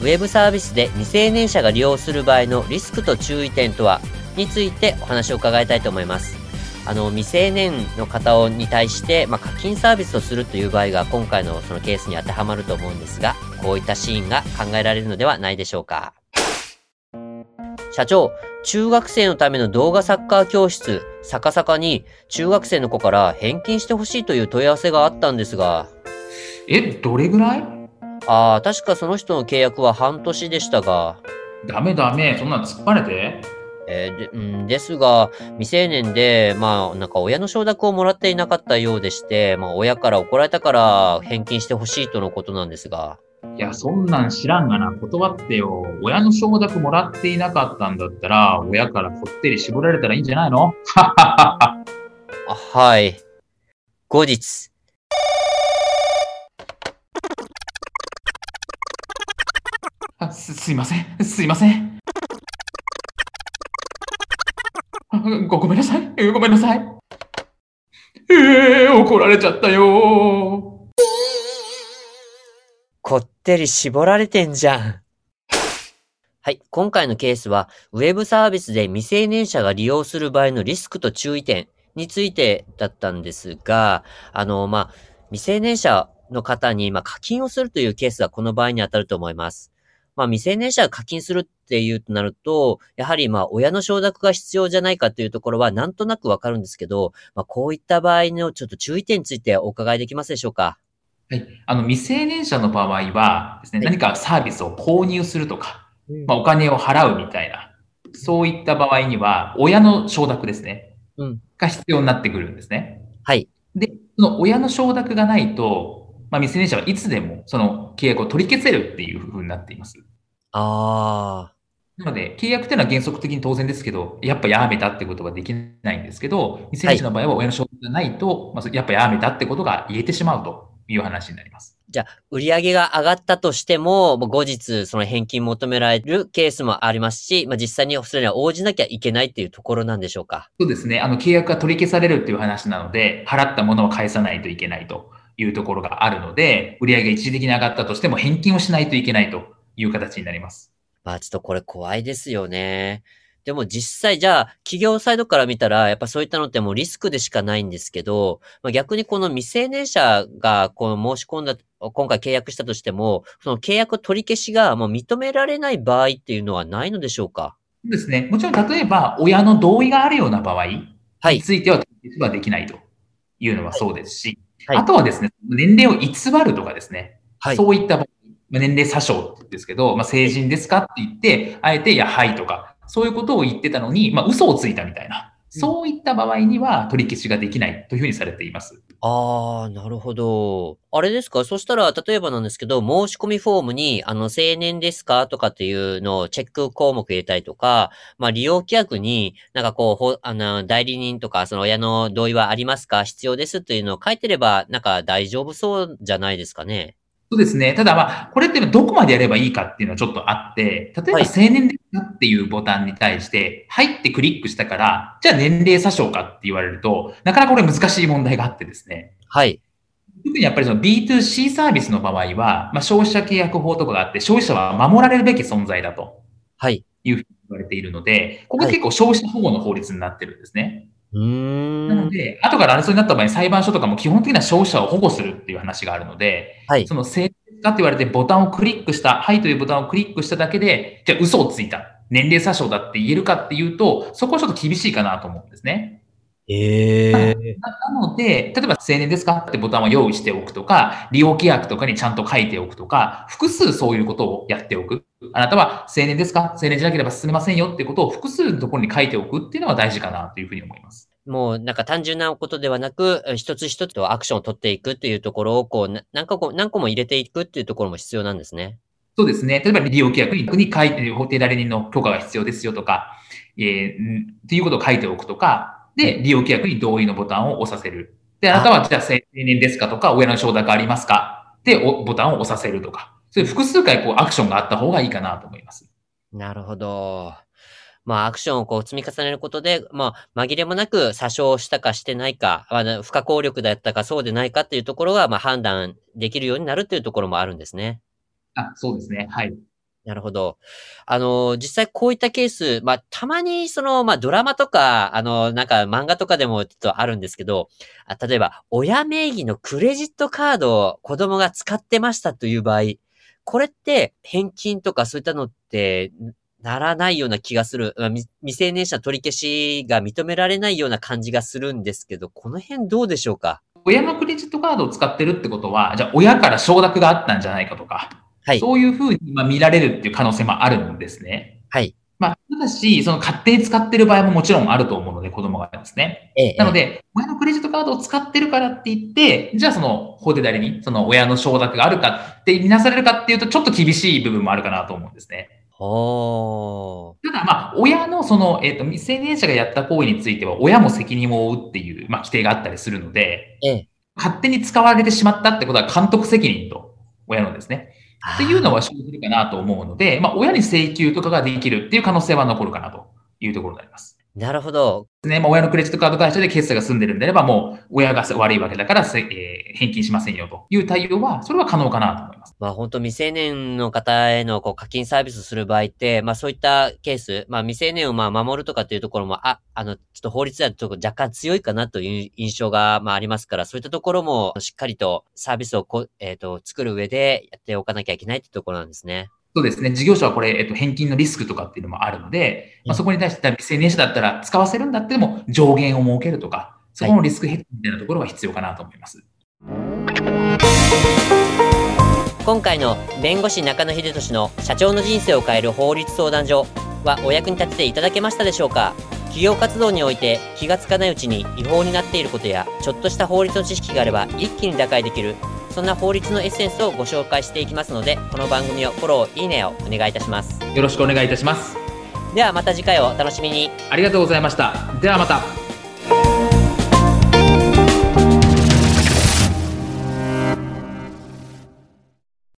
ウェブサービスで未成年者が利用する場合のリスクと注意点とはについてお話を伺いたいと思います。あの未成年の方に対して、まあ、課金サービスをするという場合が今回のそのケースに当てはまると思うんですがこういったシーンが考えられるのではないでしょうか。社長、中学生のための動画サッカー教室、逆さかに中学生の子から返金してほしいという問い合わせがあったんですが。え、どれぐらい？ああ、確かその人の契約は半年でしたが。ダメダメ、そんな突っ張れて。えー、で、うん、ですが、未成年で、まあ、なんか親の承諾をもらっていなかったようでして、まあ、親から怒られたから返金してほしいとのことなんですが。いや、そんなん知らんがな、断ってよ。親の承諾もらっていなかったんだったら、親からこってり絞られたらいいんじゃないの？あはい。後日。あす、すいません。すいません。ご、ごめんなさい。ごめんなさい。えー、怒られちゃったよこってり絞られてんじゃん。はい。今回のケースは、ウェブサービスで未成年者が利用する場合のリスクと注意点についてだったんですが、あの、まあ、未成年者の方に、まあ、課金をするというケースがこの場合に当たると思います。まあ、未成年者が課金するっていうとなると、やはり、まあ、親の承諾が必要じゃないかというところは、なんとなくわかるんですけど、まあ、こういった場合のちょっと注意点についてお伺いできますでしょうか？はい。あの、未成年者の場合はですね、何かサービスを購入するとか、まあ、お金を払うみたいな、そういった場合には、親の承諾ですね、うん、が必要になってくるんですね。はい。で、その親の承諾がないと、まあ、未成年者はいつでもその契約を取り消せるっていうふうになっています。ああ。なので、契約っていうのは原則的に当然ですけど、やっぱやめたってことができないんですけど、未成年者の場合は親の承諾がないと、はい、まあ、やっぱやめたってことが言えてしまうという話になります。じゃあ、売上が上がったとしても、後日、その返金求められるケースもありますし、まあ、実際にそれには応じなきゃいけないっていうところなんでしょうか？そうですね。あの、契約が取り消されるっていう話なので、払ったものを返さないといけないというところがあるので、売上が一時的に上がったとしても返金をしないといけないという形になります。まあ、ちょっとこれ怖いですよね。でも実際じゃあ企業サイドから見たらやっぱそういったのってもうリスクでしかないんですけど、まあ、逆にこの未成年者がこの申し込んだ、今回契約したとしても、その契約取り消しがもう認められない場合っていうのはないのでしょうか？ですね。もちろん例えば親の同意があるような場合については取り消しはできないというのはそうですし、はいはい、あとはですね、年齢を偽るとかですね、はい、そういった場合、年齢詐称ですけど、まあ、成人ですかって言って、あえて、いや、はいとか、そういうことを言ってたのに、まあ、嘘をついたみたいな。そういった場合には取り消しができないというふうにされています。ああ、なるほど。あれですか？そしたら、例えばなんですけど、申し込みフォームに、あの、青年ですか？とかっていうのをチェック項目入れたりとか、まあ、利用規約に、なんかこう、ほ、あの、代理人とか、その親の同意はありますか？必要ですというのを書いてれば、なんか大丈夫そうじゃないですかね。そうですね。ただまあ、これってどこまでやればいいかっていうのはちょっとあって、例えば青年っていうボタンに対して、入ってクリックしたから、じゃあ年齢詐称かって言われると、なかなかこれ難しい問題があってですね。はい。特にやっぱりその B2C サービスの場合は、まあ、消費者契約法とかがあって、消費者は守られるべき存在だと。はい。いうふうに言われているので、ここ結構消費者保護の法律になってるんですね。なので、後から争いになった場合に裁判所とかも基本的には消費者を保護するっていう話があるので、はい、その性かって言われてボタンをクリックした、はいというボタンをクリックしただけで、じゃあ嘘をついた。年齢詐称だって言えるかっていうと、そこはちょっと厳しいかなと思うんですね。ええー、なので、例えば青年ですかってボタンを用意しておくとか、利用規約とかにちゃんと書いておくとか、複数そういうことをやっておく。あなたは青年ですか？青年じゃなければ進めませんよってことを複数のところに書いておくっていうのは大事かなというふうに思います。もうなんか単純なことではなく、一つ一つとアクションを取っていくっていうところを、こう、何個も、何個も入れていくっていうところも必要なんですね。そうですね。例えば利用規約に書いて、法定代理人の許可が必要ですよとか、えー、っていうことを書いておくとか、で、利用規約に同意のボタンを押させる。で、あなたはじゃあ青年ですかとか、親の承諾ありますか？で、ボタンを押させるとか。そういう複数回こうアクションがあった方がいいかなと思います。なるほど。まあ、アクションをこう積み重ねることで、まあ、紛れもなく詐称したかしてないか、まあ、不可抗力だったかそうでないかっていうところが、まあ、判断できるようになるっていうところもあるんですね。あ、そうですね。はい。なるほど。あの、実際こういったケース、まあ、たまにその、まあ、ドラマとか、あの、なんか漫画とかでもちょっとあるんですけど、あ例えば、親名義のクレジットカードを子供が使ってましたという場合、これって返金とかそういったのってならないような気がする。未成年者取り消しが認められないような感じがするんですけど、この辺どうでしょうか？親のクレジットカードを使ってるってことは、じゃあ親から承諾があったんじゃないかとか、はい、そういうふうに見られるっていう可能性もあるんですね。はい。まあ、ただし、その勝手に使ってる場合ももちろんあると思うので、子供がですね。ええ、なので、親のクレジットカードを使ってるからって言って、じゃあその法定代理に、その親の承諾があるかって見なされるかっていうと、ちょっと厳しい部分もあるかなと思うんですね。ただ、まあ、親のその、えっ、ー、と、未成年者がやった行為については、親も責任を負うっていう、まあ、規定があったりするので、ええ、勝手に使われてしまったってことは監督責任と、親のですね。っていうのは生じるかなと思うので、まあ、親に請求とかができるっていう可能性は残るかなというところになります。なるほど。ね、まあ、親のクレジットカード会社で決済が済んでるんであれば、もう親が悪いわけだから、えー、返金しませんよという対応は、それは可能かなと思います。まあ本当未成年の方へのこう課金サービスする場合って、まあそういったケース、まあ未成年をまあ守るとかっていうところも、あ、あの、ちょっと法律だと若干強いかなという印象がまあありますから、そういったところもしっかりとサービスをこ、えっ、ー、と、作る上でやっておかなきゃいけないってところなんですね。そうですね。事業者はこれ、えっと、返金のリスクとかっていうのもあるので、まあ、そこに対して未成年者だったら使わせるんだっても上限を設けるとか、そこのリスクヘッジみたいなところが必要かなと思います。今回の弁護士中野秀俊の社長の人生を変える法律相談所はお役に立てていただけましたでしょうか？企業活動において気がつかないうちに違法になっていることやちょっとした法律の知識があれば一気に打開できるそんな法律のエッセンスをご紹介していきますので、この番組をフォロー、いいねをお願いいたします。よろしくお願いいたします。ではまた次回をお楽しみに。ありがとうございました。ではまた。